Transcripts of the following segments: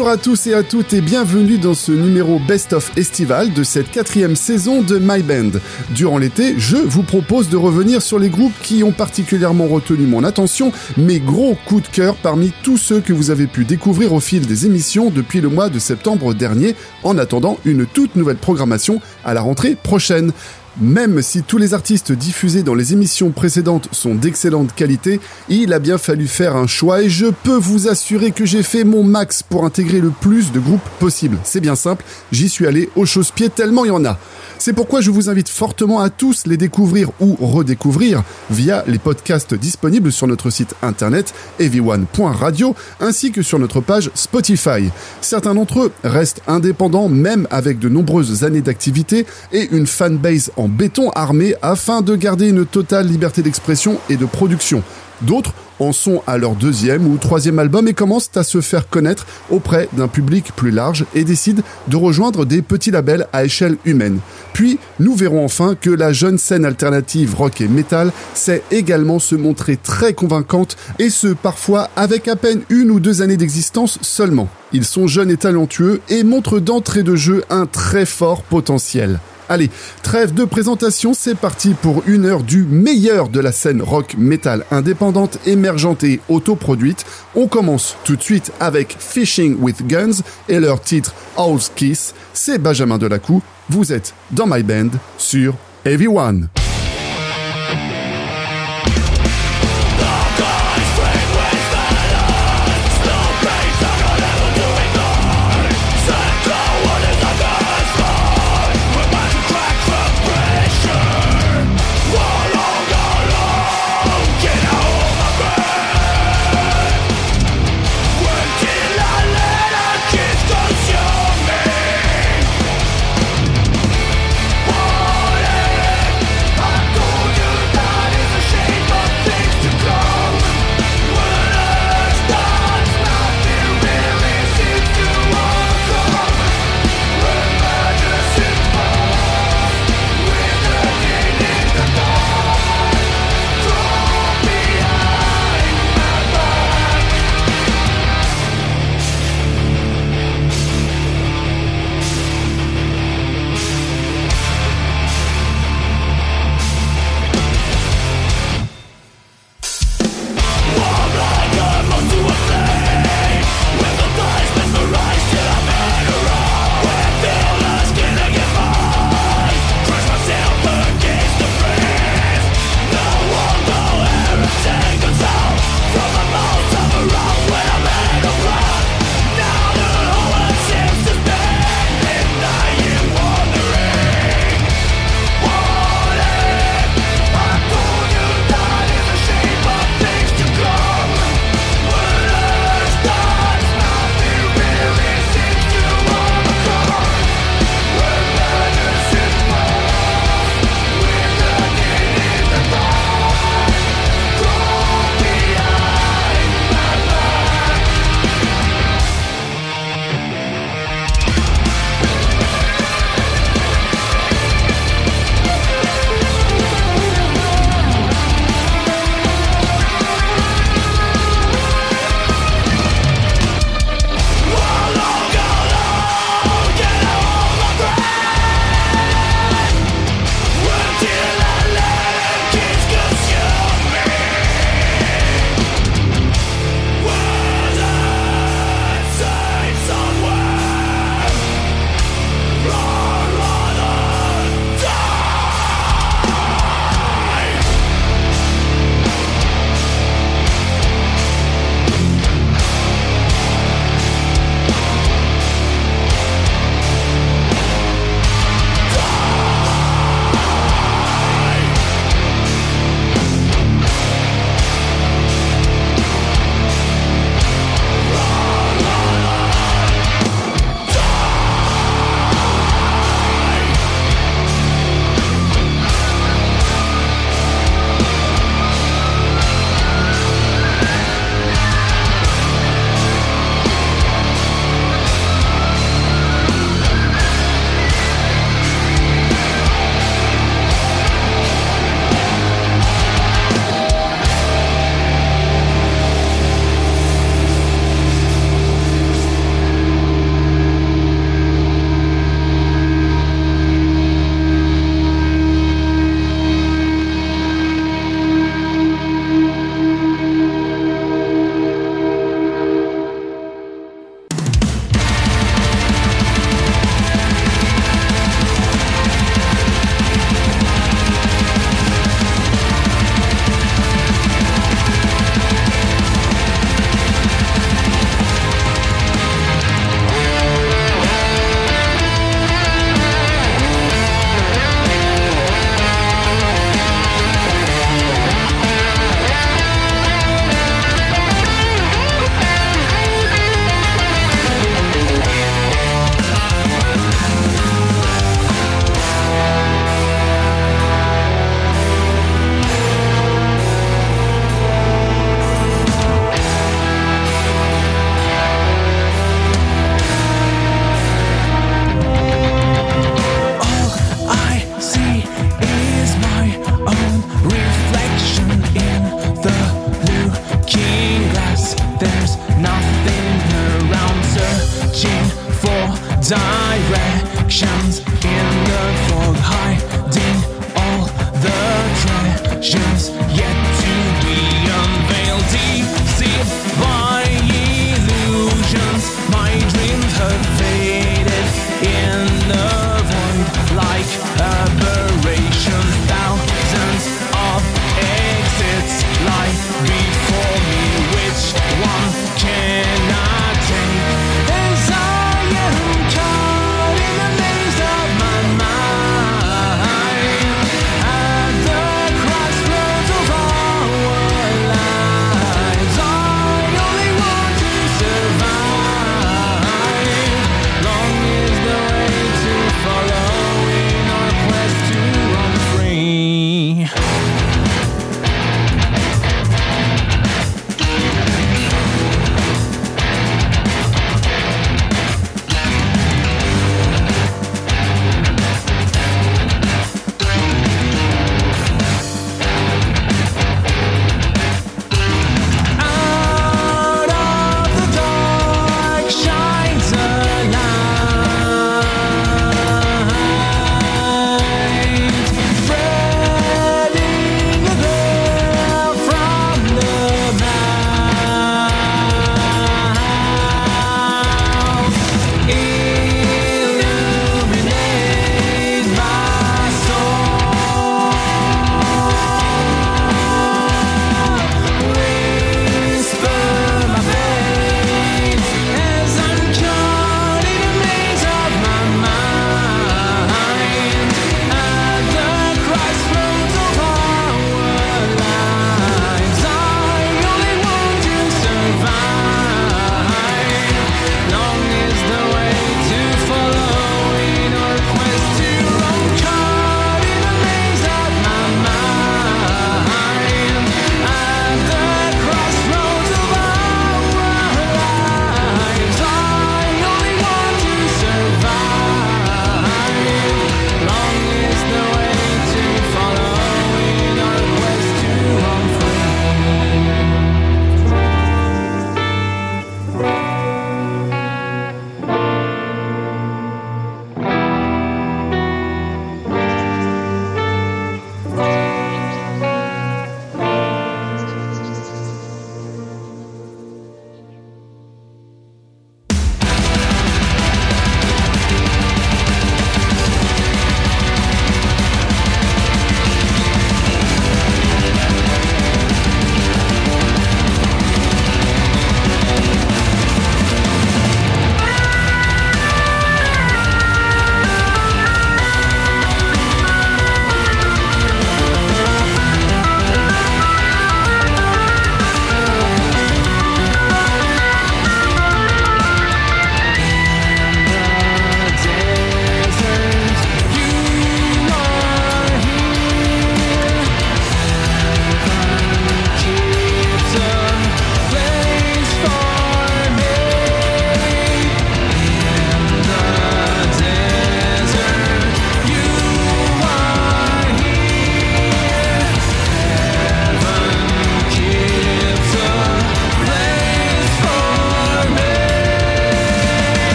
Bonjour à tous et à toutes et bienvenue dans ce numéro Best of Estival de cette quatrième saison de My Band. Durant l'été, je vous propose de revenir sur les groupes qui ont particulièrement retenu mon attention, mes gros coups de cœur parmi tous ceux que vous avez pu découvrir au fil des émissions depuis le mois de septembre dernier, en attendant une toute nouvelle programmation à la rentrée prochaine. Même si tous les artistes diffusés dans les émissions précédentes sont d'excellente qualité, il a bien fallu faire un choix et je peux vous assurer que j'ai fait mon max pour intégrer le plus de groupes possible. C'est bien simple, j'y suis allé au chausse-pied tellement il y en a. C'est pourquoi je vous invite fortement à tous les découvrir ou redécouvrir via les podcasts disponibles sur notre site internet everyone.radio ainsi que sur notre page Spotify. Certains d'entre eux restent indépendants même avec de nombreuses années d'activité et une fanbase en béton armé afin de garder une totale liberté d'expression et de production. D'autres en sont à leur deuxième ou troisième album et commencent à se faire connaître auprès d'un public plus large et décident de rejoindre des petits labels à échelle humaine. Puis, nous verrons enfin que la jeune scène alternative rock et metal sait également se montrer très convaincante et ce parfois avec à peine une ou deux années d'existence seulement. Ils sont jeunes et talentueux et montrent d'entrée de jeu un très fort potentiel. Allez, trêve de présentation, c'est parti pour une heure du meilleur de la scène rock metal indépendante, émergente et autoproduite. On commence tout de suite avec Fishing with Guns et leur titre House Kiss. C'est Benjamin Delacou. Vous êtes dans My Band sur Everyone.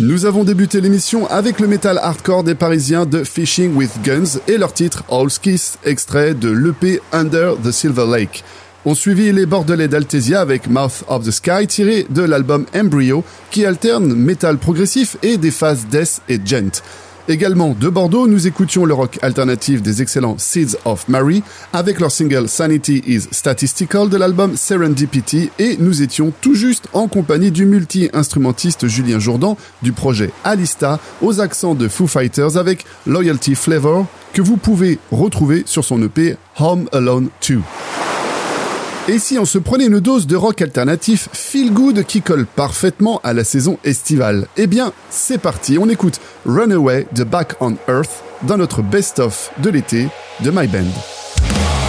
Nous avons débuté l'émission avec le métal hardcore des Parisiens de Fishing with Guns et leur titre All Kiss, extrait de l'EP Under the Silver Lake. On suivit les Bordelais d'Altesia avec Mouth of the Sky tiré de l'album Embryo qui alterne métal progressif et des phases death et gent. Également de Bordeaux, nous écoutions le rock alternatif des excellents Seeds of Mary avec leur single Sanity is Statistical de l'album Serendipity et nous étions tout juste en compagnie du multi-instrumentiste Julien Jourdan du projet Alista aux accents de Foo Fighters avec Loyalty Flavor que vous pouvez retrouver sur son EP Home Alone 2. Et si on se prenait une dose de rock alternatif feel good qui colle parfaitement à la saison estivale? Eh bien, c'est parti, on écoute Runaway de Back on Earth dans notre best-of de l'été de My Band.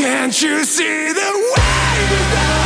Can't you see the way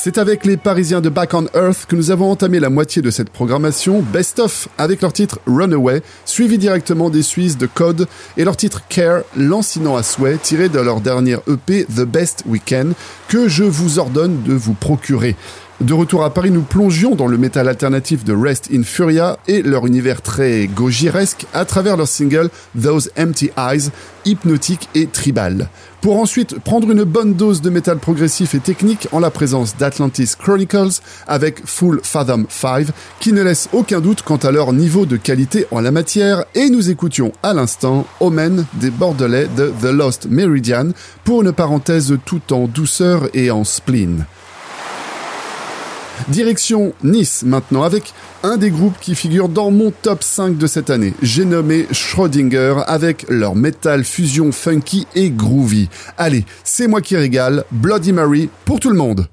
C'est avec les Parisiens de Back on Earth que nous avons entamé la moitié de cette programmation Best of avec leur titre Runaway, suivi directement des Suisses de Code et leur titre Care, lancinant à souhait, tiré de leur dernière EP The Best Weekend, que je vous ordonne de vous procurer. De retour à Paris, nous plongions dans le métal alternatif de Rest in Furia et leur univers très gojiresque à travers leur single Those Empty Eyes, hypnotique et tribal. Pour ensuite prendre une bonne dose de métal progressif et technique en la présence d'Atlantis Chronicles avec Full Fathom 5 qui ne laisse aucun doute quant à leur niveau de qualité en la matière et nous écoutions à l'instant Omen des Bordelais de The Lost Meridian pour une parenthèse tout en douceur et en spleen. Direction Nice maintenant avec un des groupes qui figure dans mon top 5 de cette année. J'ai nommé Schrödinger avec leur metal fusion funky et groovy. Allez, c'est moi qui régale, Bloody Mary pour tout le monde.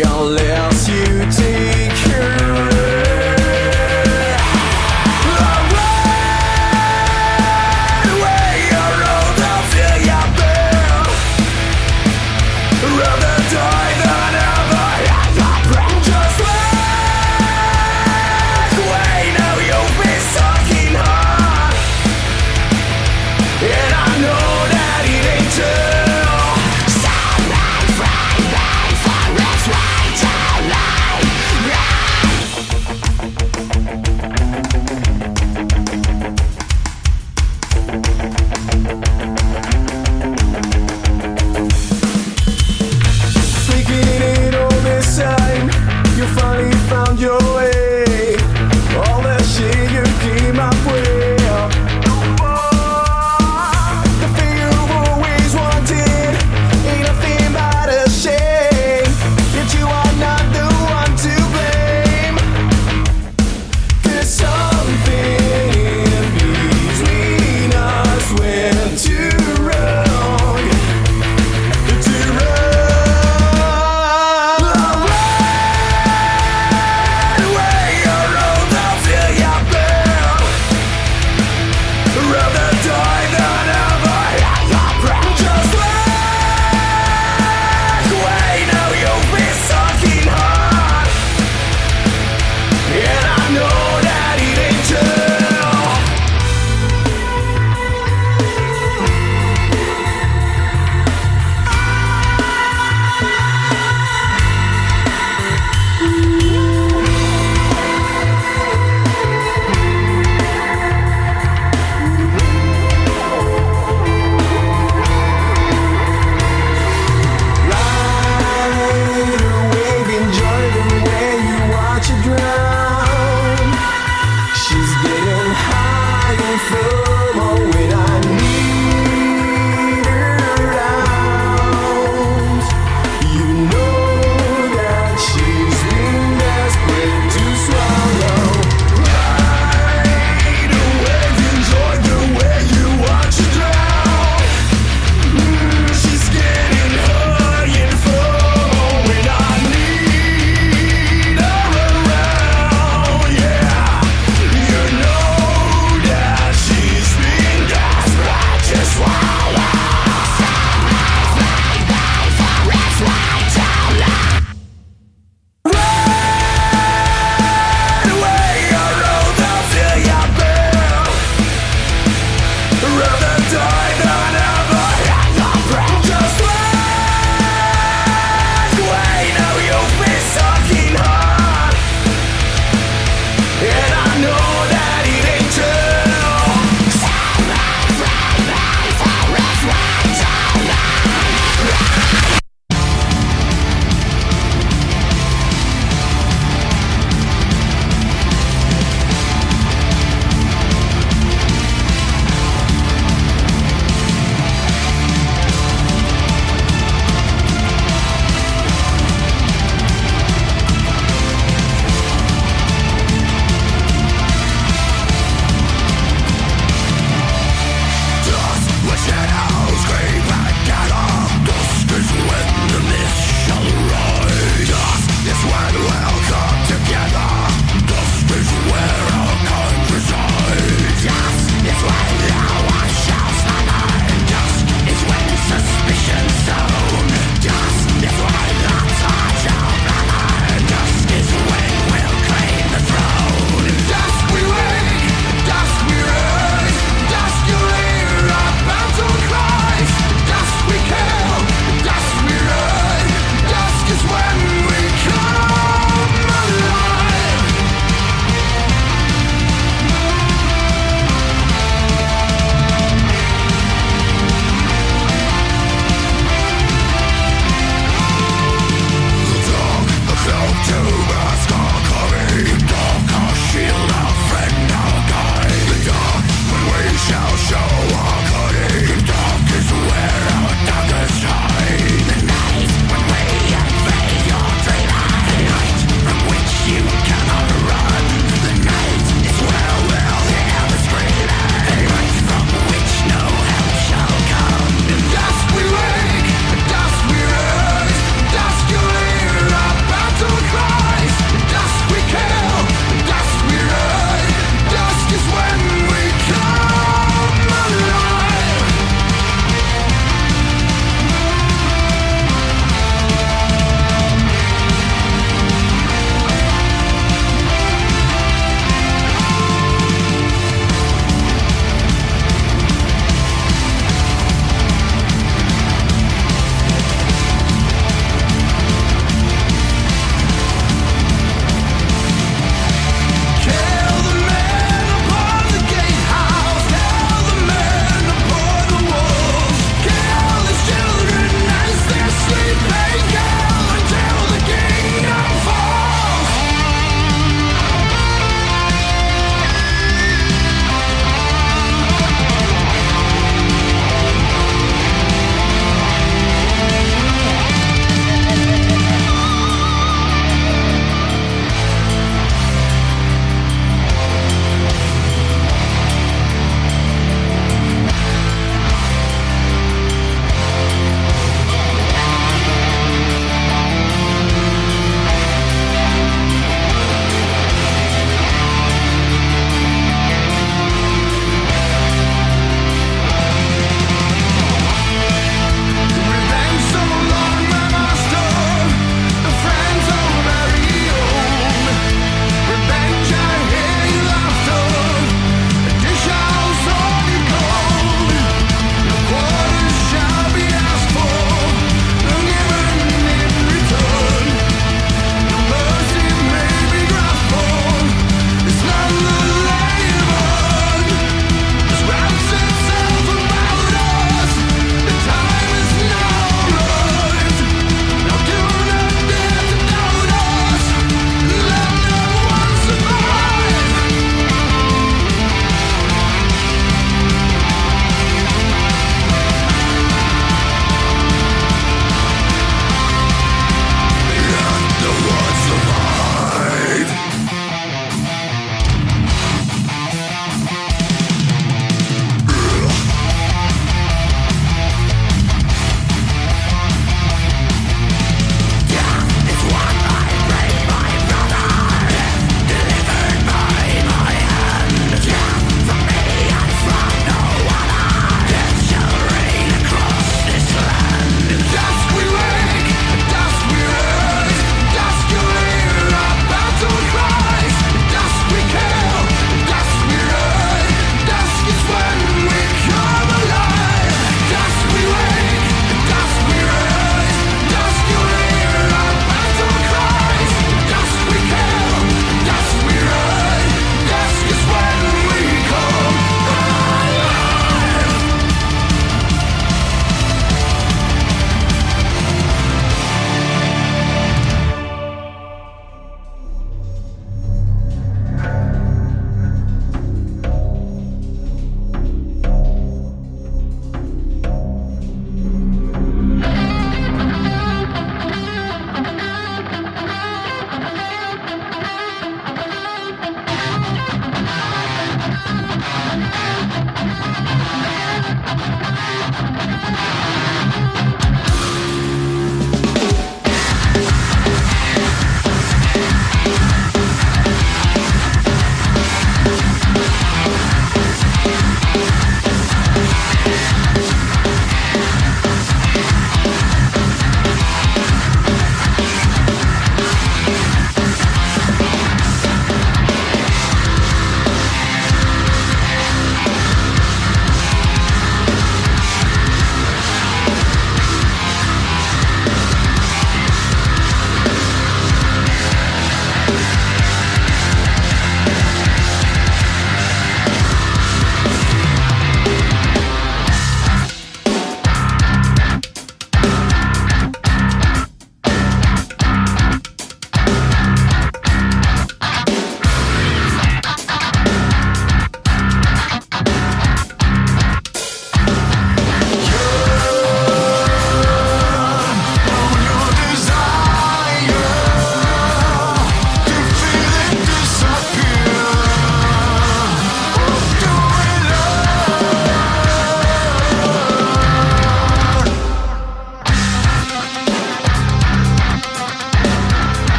we all live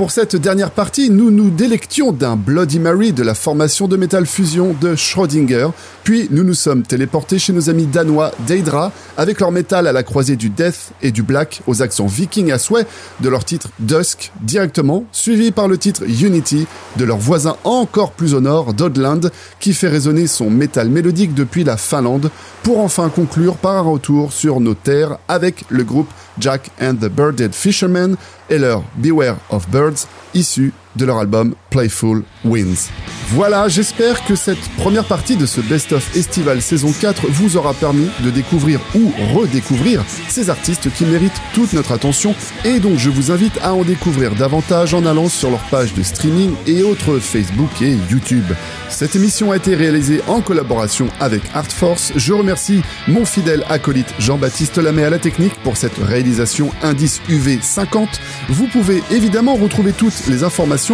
Pour cette dernière partie, nous nous délections d'un Bloody Mary de la formation de métal fusion de Schrödinger, puis nous nous sommes téléportés chez nos amis danois Deidra avec leur métal à la croisée du death et du black aux accents viking à souhait de leur titre Dusk directement, suivi par le titre Unity de leur voisin encore plus au nord Dodland qui fait résonner son métal mélodique depuis la Finlande pour enfin conclure par un retour sur nos terres avec le groupe Jack and the Birded Fishermen et leur Beware of Birds, issu de leur album Playful Winds. Voilà, j'espère que cette première partie de ce Best of Estival saison 4 vous aura permis de découvrir ou redécouvrir ces artistes qui méritent toute notre attention et donc je vous invite à en découvrir davantage en allant sur leur page de streaming et autres Facebook et YouTube. Cette émission a été réalisée en collaboration avec Artforce. Je remercie mon fidèle acolyte Jean-Baptiste Lamé à la technique pour cette réalisation indice UV 50. Vous pouvez évidemment retrouver toutes les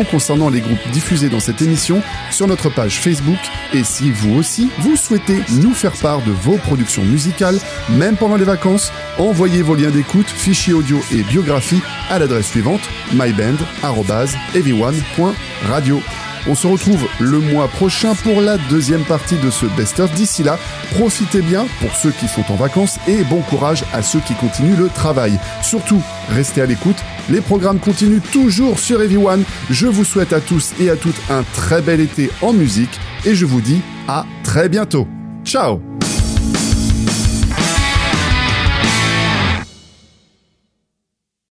concernant les groupes diffusés dans cette émission sur notre page Facebook et si vous aussi vous souhaitez nous faire part de vos productions musicales, même pendant les vacances, envoyez vos liens d'écoute, fichiers audio et biographies à l'adresse suivante myband@everyone.radio. On se retrouve le mois prochain pour la deuxième partie de ce best-of. D'ici là, profitez bien pour ceux qui sont en vacances et bon courage à ceux qui continuent le travail. Surtout, restez à l'écoute. Les programmes continuent toujours sur Everyone. Je vous souhaite à tous et à toutes un très bel été en musique et je vous dis à très bientôt. Ciao